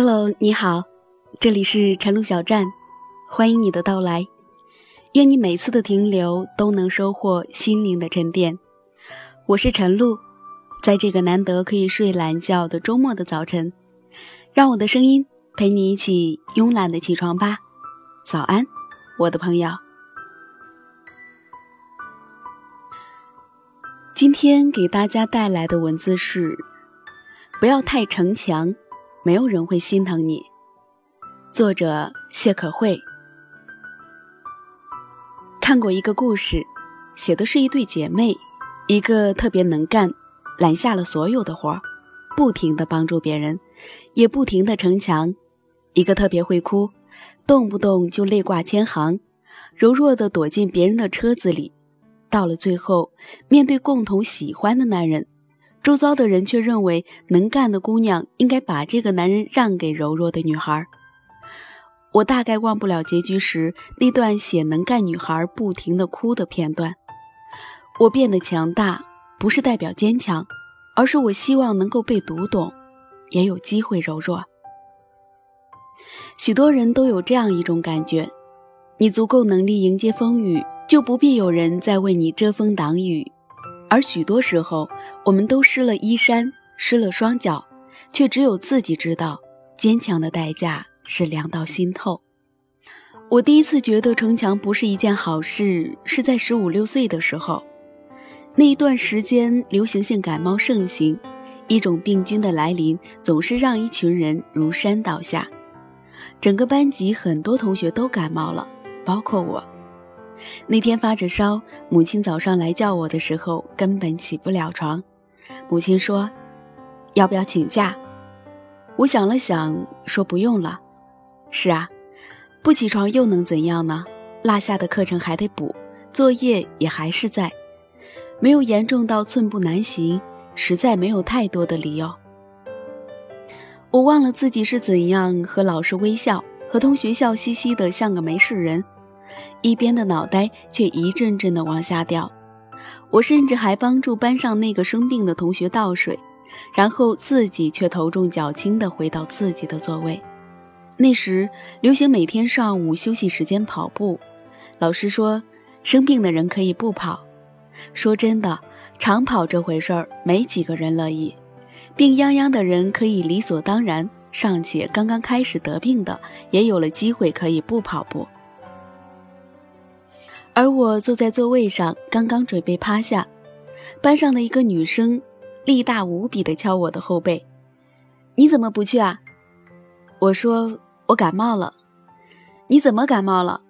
Hello，你好，这里是晨露小站，欢迎你的到来。愿你每次的停留都能收获心灵的沉淀。我是晨露，在这个难得可以睡懒觉的周末的早晨，让我的声音陪你一起慵懒的起床吧。早安，我的朋友。今天给大家带来的文字是：不要太逞强。没有人会心疼你。作者谢可慧。看过一个故事，写的是一对姐妹，一个特别能干，揽下了所有的活儿，不停的帮助别人，也不停的逞强；一个特别会哭，动不动就泪挂千行，柔弱的躲进别人的车子里。到了最后，面对共同喜欢的男人。周遭的人却认为能干的姑娘应该把这个男人让给柔弱的女孩。我大概忘不了结局时那段写能干女孩不停的哭的片段。我变得强大，不是代表坚强，而是我希望能够被读懂，也有机会柔弱。许多人都有这样一种感觉：你足够能力迎接风雨，就不必有人再为你遮风挡雨。而许多时候，我们都湿了衣衫，湿了双脚，却只有自己知道，坚强的代价是凉到心透。我第一次觉得逞强不是一件好事，是在十五六岁的时候。那一段时间，流行性感冒盛行，一种病菌的来临总是让一群人如山倒下。整个班级很多同学都感冒了，包括我。那天发着烧，母亲早上来叫我的时候，根本起不了床。母亲说：“要不要请假？”我想了想，说：“不用了。”是啊，不起床又能怎样呢？落下的课程还得补，作业也还是在，没有严重到寸步难行，实在没有太多的理由。我忘了自己是怎样和老师微笑，和同学笑嘻嘻的，像个没事人。一边的脑袋却一阵阵的往下掉，我甚至还帮助班上那个生病的同学倒水，然后自己却头重脚轻的回到自己的座位。那时流行每天上午休息时间跑步，老师说生病的人可以不跑。说真的，长跑这回事儿没几个人乐意，病殃殃的人可以理所当然，尚且刚刚开始得病的也有了机会可以不跑步。而我坐在座位上，刚刚准备趴下，班上的一个女生力大无比地敲我的后背：“你怎么不去啊？”我说：“我感冒了。”“你怎么感冒了？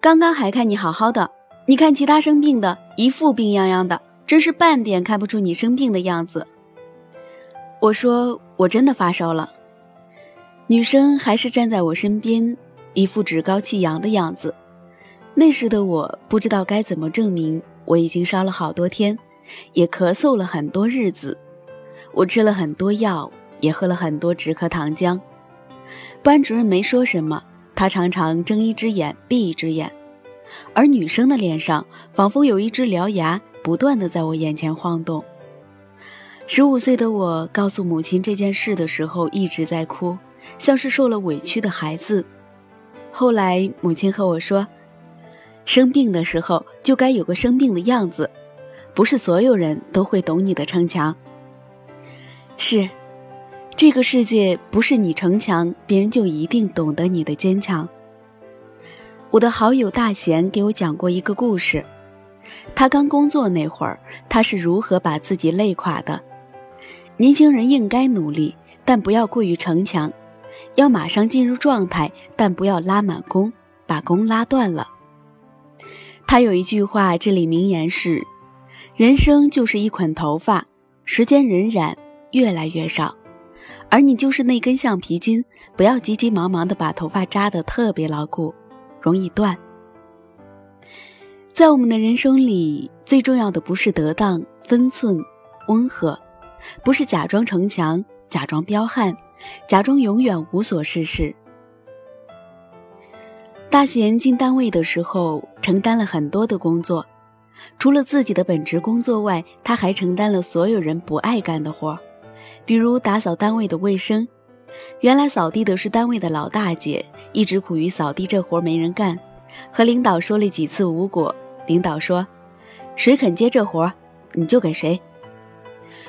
刚刚还看你好好的，你看其他生病的，一副病殃殃的，真是半点看不出你生病的样子。”我说：“我真的发烧了。”女生还是站在我身边，一副趾高气扬的样子。那时的我不知道该怎么证明我已经烧了好多天，也咳嗽了很多日子，我吃了很多药，也喝了很多止咳糖浆。班主任没说什么，他常常睁一只眼闭一只眼，而女生的脸上仿佛有一只獠牙不断的在我眼前晃动。十五岁的我告诉母亲这件事的时候一直在哭，像是受了委屈的孩子。后来母亲和我说。生病的时候就该有个生病的样子，不是所有人都会懂你的逞强。是，这个世界不是你逞强，别人就一定懂得你的坚强。我的好友大贤给我讲过一个故事，他刚工作那会儿，他是如何把自己累垮的。年轻人应该努力，但不要过于逞强，要马上进入状态，但不要拉满弓，把弓拉断了。他有一句话，这里名言是：“人生就是一捆头发，时间荏苒，越来越少，而你就是那根橡皮筋，不要急急忙忙的把头发扎得特别牢固，容易断。”在我们的人生里，最重要的不是得当、分寸、温和，不是假装逞强、假装彪悍、假装永远无所事事。大贤进单位的时候，承担了很多的工作，除了自己的本职工作外，他还承担了所有人不爱干的活，比如打扫单位的卫生，原来扫地的是单位的老大姐，一直苦于扫地这活没人干，和领导说了几次无果。领导说：“谁肯接这活，你就给谁。”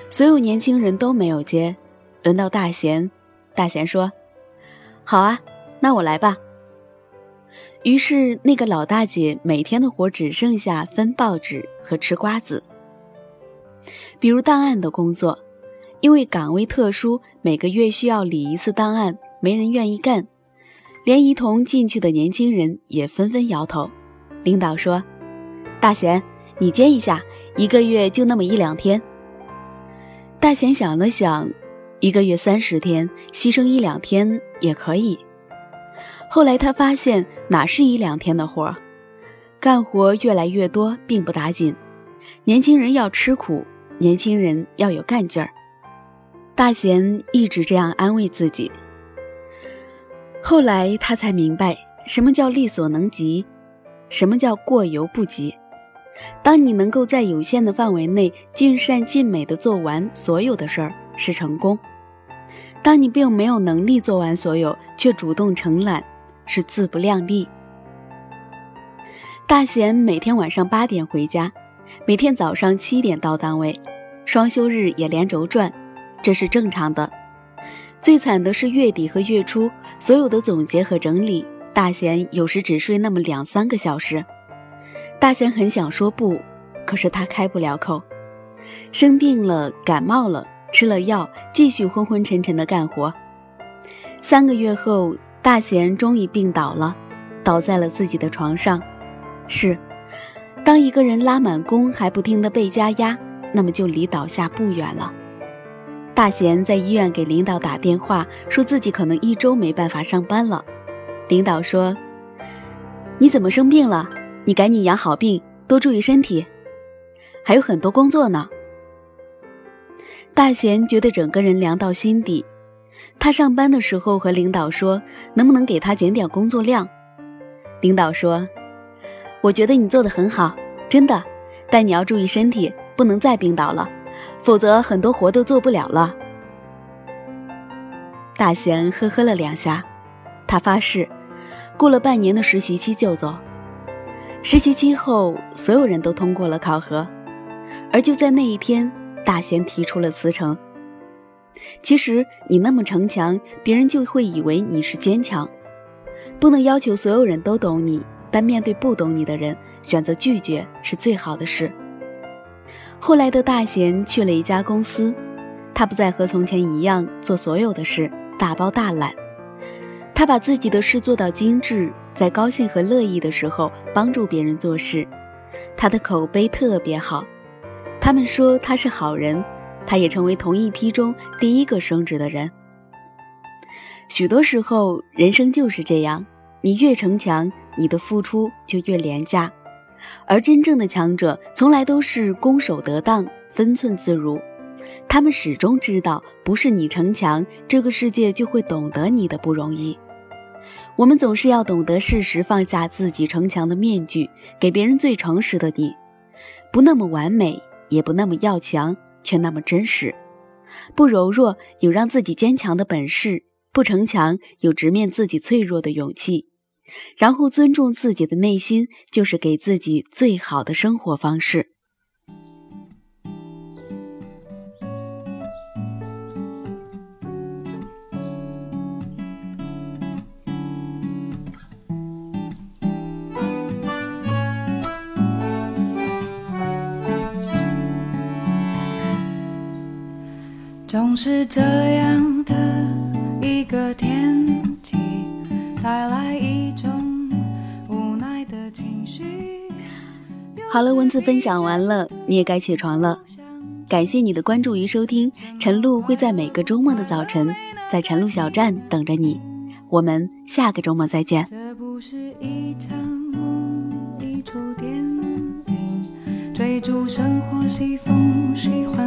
所有年轻人都没有接，轮到大贤，大贤说：“好啊，那我来吧。”于是那个老大姐每天的活只剩下分报纸和吃瓜子。比如档案的工作，因为岗位特殊，每个月需要理一次档案，没人愿意干，连一同进去的年轻人也纷纷摇头。领导说：“大贤，你接一下，一个月就那么一两天。”大贤想了想，一个月三十天，牺牲一两天也可以。后来他发现，哪是一两天的活，干活越来越多，并不打紧。年轻人要吃苦，年轻人要有干劲儿。大贤一直这样安慰自己。后来他才明白，什么叫力所能及，什么叫过犹不及。当你能够在有限的范围内尽善尽美的做完所有的事儿，是成功；当你并没有能力做完所有，却主动承揽，是自不量力。大贤每天晚上八点回家，每天早上七点到单位，双休日也连轴转，这是正常的。最惨的是月底和月初，所有的总结和整理，大贤有时只睡那么两三个小时。大贤很想说不，可是他开不了口。生病了，感冒了，吃了药，继续昏昏沉沉的干活。三个月后，大贤终于病倒了，倒在了自己的床上。是，当一个人拉满弓还不停的被加压，那么就离倒下不远了。大贤在医院给领导打电话，说自己可能一周没办法上班了。领导说：“你怎么生病了？”你赶紧养好病，多注意身体，还有很多工作呢。大贤觉得整个人凉到心底。他上班的时候和领导说，能不能给他减点工作量？领导说：“我觉得你做的很好，真的，但你要注意身体，不能再病倒了，否则很多活都做不了了。”大贤呵呵了两下，他发誓，过了半年的实习期就走。实习期后，所有人都通过了考核，而就在那一天，大贤提出了辞呈。其实你那么逞强，别人就会以为你是坚强。不能要求所有人都懂你，但面对不懂你的人，选择拒绝是最好的事。后来的大贤去了一家公司，他不再和从前一样做所有的事大包大揽，他把自己的事做到精致。在高兴和乐意的时候帮助别人做事，他的口碑特别好。他们说他是好人，他也成为同一批中第一个升职的人。许多时候，人生就是这样：你越逞强，你的付出就越廉价。而真正的强者，从来都是攻守得当、分寸自如。他们始终知道，不是你逞强，这个世界就会懂得你的不容易。我们总是要懂得适时放下自己逞强的面具，给别人最诚实的你，不那么完美，也不那么要强，却那么真实；不柔弱，有让自己坚强的本事；不逞强，有直面自己脆弱的勇气。然后尊重自己的内心，就是给自己最好的生活方式。总是这样的一个天气，带来一种无奈的情绪。好了，文字分享完了，你也该起床了。感谢你的关注与收听，晨露会在每个周末的早晨，在晨露小站等着你。我们下个周末再见。这不是一场梦，一出电影，追逐生活西风喜欢。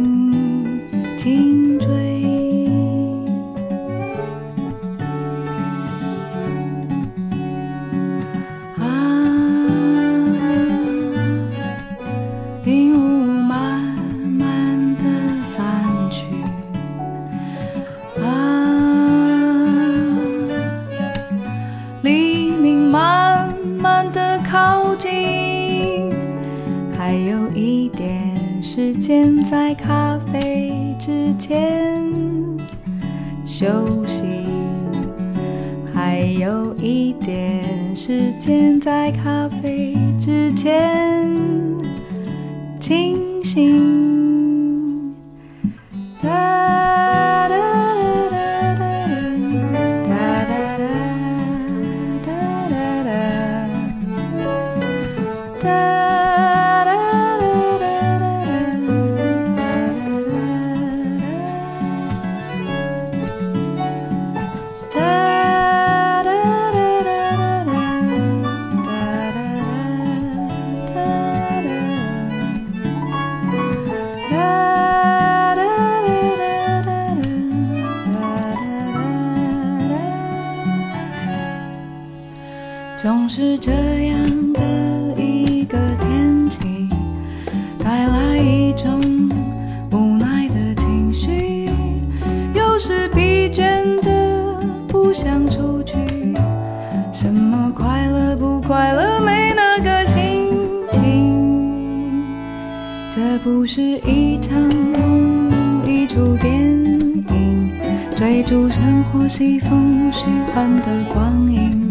还有一点时间在咖啡之前休息，还有一点时间在咖啡之前清醒。是这样的一个天气，带来一种无奈的情绪。有时疲倦的不想出去，什么快乐不快乐没那个心情。这不是一场梦，一出电影，追逐生活西风虚幻的光影。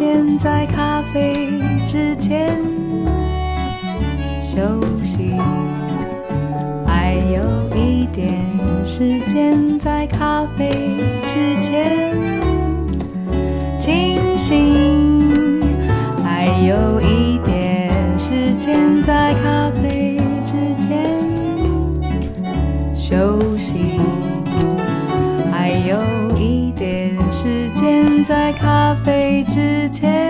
间在咖啡之前休息，还有一点时间在咖啡之前清醒，还有一在咖啡。之前